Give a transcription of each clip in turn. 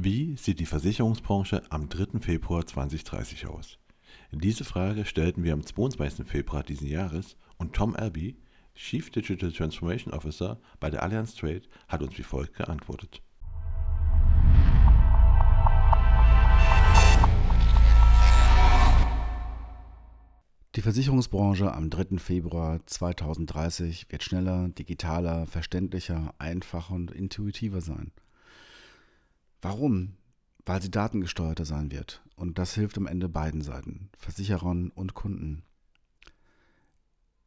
Wie sieht die Versicherungsbranche am 3. Februar 2030 aus? Diese Frage stellten wir am 22. Februar diesen Jahres und Tom Albee, Chief Digital Transformation Officer bei der Allianz Trade, hat uns wie folgt geantwortet. Die Versicherungsbranche am 3. Februar 2030 wird schneller, digitaler, verständlicher, einfacher und intuitiver sein. Warum? Weil sie datengesteuerter sein wird. Und das hilft am Ende beiden Seiten, Versicherern und Kunden.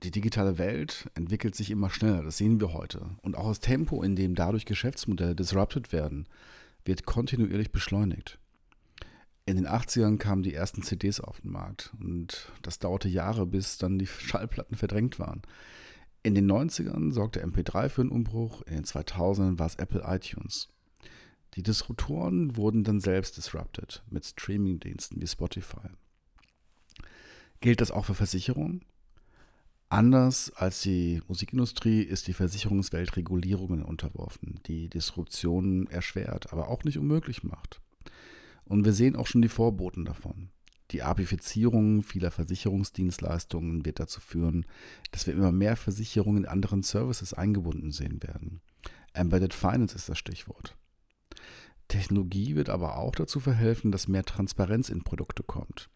Die digitale Welt entwickelt sich immer schneller, das sehen wir heute. Und auch das Tempo, in dem dadurch Geschäftsmodelle disrupted werden, wird kontinuierlich beschleunigt. In den 80ern kamen die ersten CDs auf den Markt und das dauerte Jahre, bis dann die Schallplatten verdrängt waren. In den 90ern sorgte MP3 für einen Umbruch, in den 2000ern war es Apple iTunes. Die Disruptoren wurden dann selbst disrupted mit Streamingdiensten wie Spotify. Gilt das auch für Versicherungen? Anders als die Musikindustrie ist die Versicherungswelt Regulierungen unterworfen, die Disruptionen erschwert, aber auch nicht unmöglich macht. Und wir sehen auch schon die Vorboten davon. Die Apifizierung vieler Versicherungsdienstleistungen wird dazu führen, dass wir immer mehr Versicherungen in anderen Services eingebunden sehen werden. Embedded Finance ist das Stichwort. Technologie wird aber auch dazu verhelfen, dass mehr Transparenz in Produkte kommt.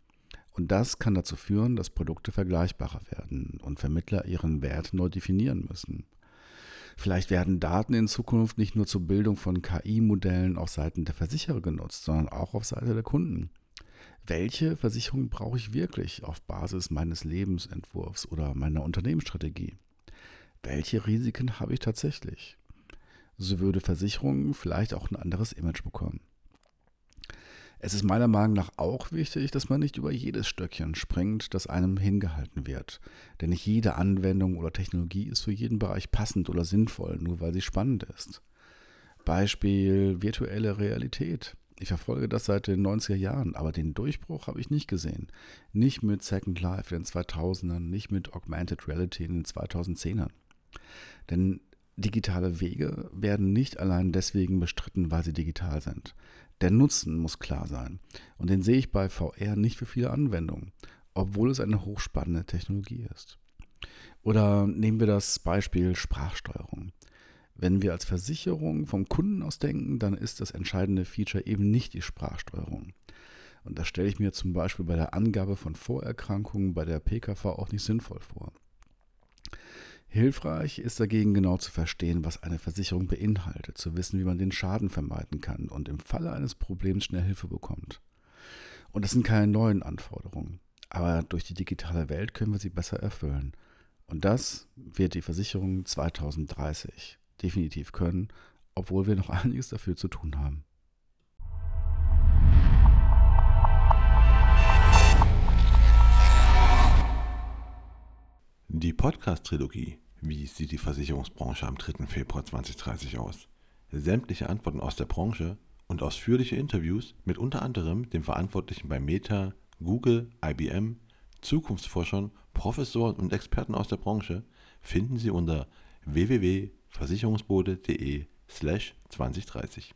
Und das kann dazu führen, dass Produkte vergleichbarer werden und Vermittler ihren Wert neu definieren müssen. Vielleicht werden Daten in Zukunft nicht nur zur Bildung von KI-Modellen auf Seiten der Versicherer genutzt, sondern auch auf Seite der Kunden. Welche Versicherung brauche ich wirklich auf Basis meines Lebensentwurfs oder meiner Unternehmensstrategie? Welche Risiken habe ich tatsächlich? So würde Versicherung vielleicht auch ein anderes Image bekommen. Es ist meiner Meinung nach auch wichtig, dass man nicht über jedes Stöckchen springt, das einem hingehalten wird. Denn nicht jede Anwendung oder Technologie ist für jeden Bereich passend oder sinnvoll, nur weil sie spannend ist. Beispiel virtuelle Realität. Ich verfolge das seit den 90er Jahren, aber den Durchbruch habe ich nicht gesehen. Nicht mit Second Life in den 2000ern, nicht mit Augmented Reality in den 2010ern. Denn digitale Wege werden nicht allein deswegen bestritten, weil sie digital sind. Der Nutzen muss klar sein. Und den sehe ich bei VR nicht für viele Anwendungen, obwohl es eine hochspannende Technologie ist. Oder nehmen wir das Beispiel Sprachsteuerung. Wenn wir als Versicherung vom Kunden aus denken, dann ist das entscheidende Feature eben nicht die Sprachsteuerung. Und das stelle ich mir zum Beispiel bei der Angabe von Vorerkrankungen bei der PKV auch nicht sinnvoll vor. Hilfreich ist dagegen genau zu verstehen, was eine Versicherung beinhaltet, zu wissen, wie man den Schaden vermeiden kann und im Falle eines Problems schnell Hilfe bekommt. Und das sind keine neuen Anforderungen, aber durch die digitale Welt können wir sie besser erfüllen. Und das wird die Versicherung 2030 definitiv können, obwohl wir noch einiges dafür zu tun haben. Die Podcast-Trilogie wie sieht die Versicherungsbranche am 3. Februar 2030 aus? Sämtliche Antworten aus der Branche und ausführliche Interviews mit unter anderem dem Verantwortlichen bei Meta, Google, IBM, Zukunftsforschern, Professoren und Experten aus der Branche finden Sie unter www.versicherungsbode.de/2030.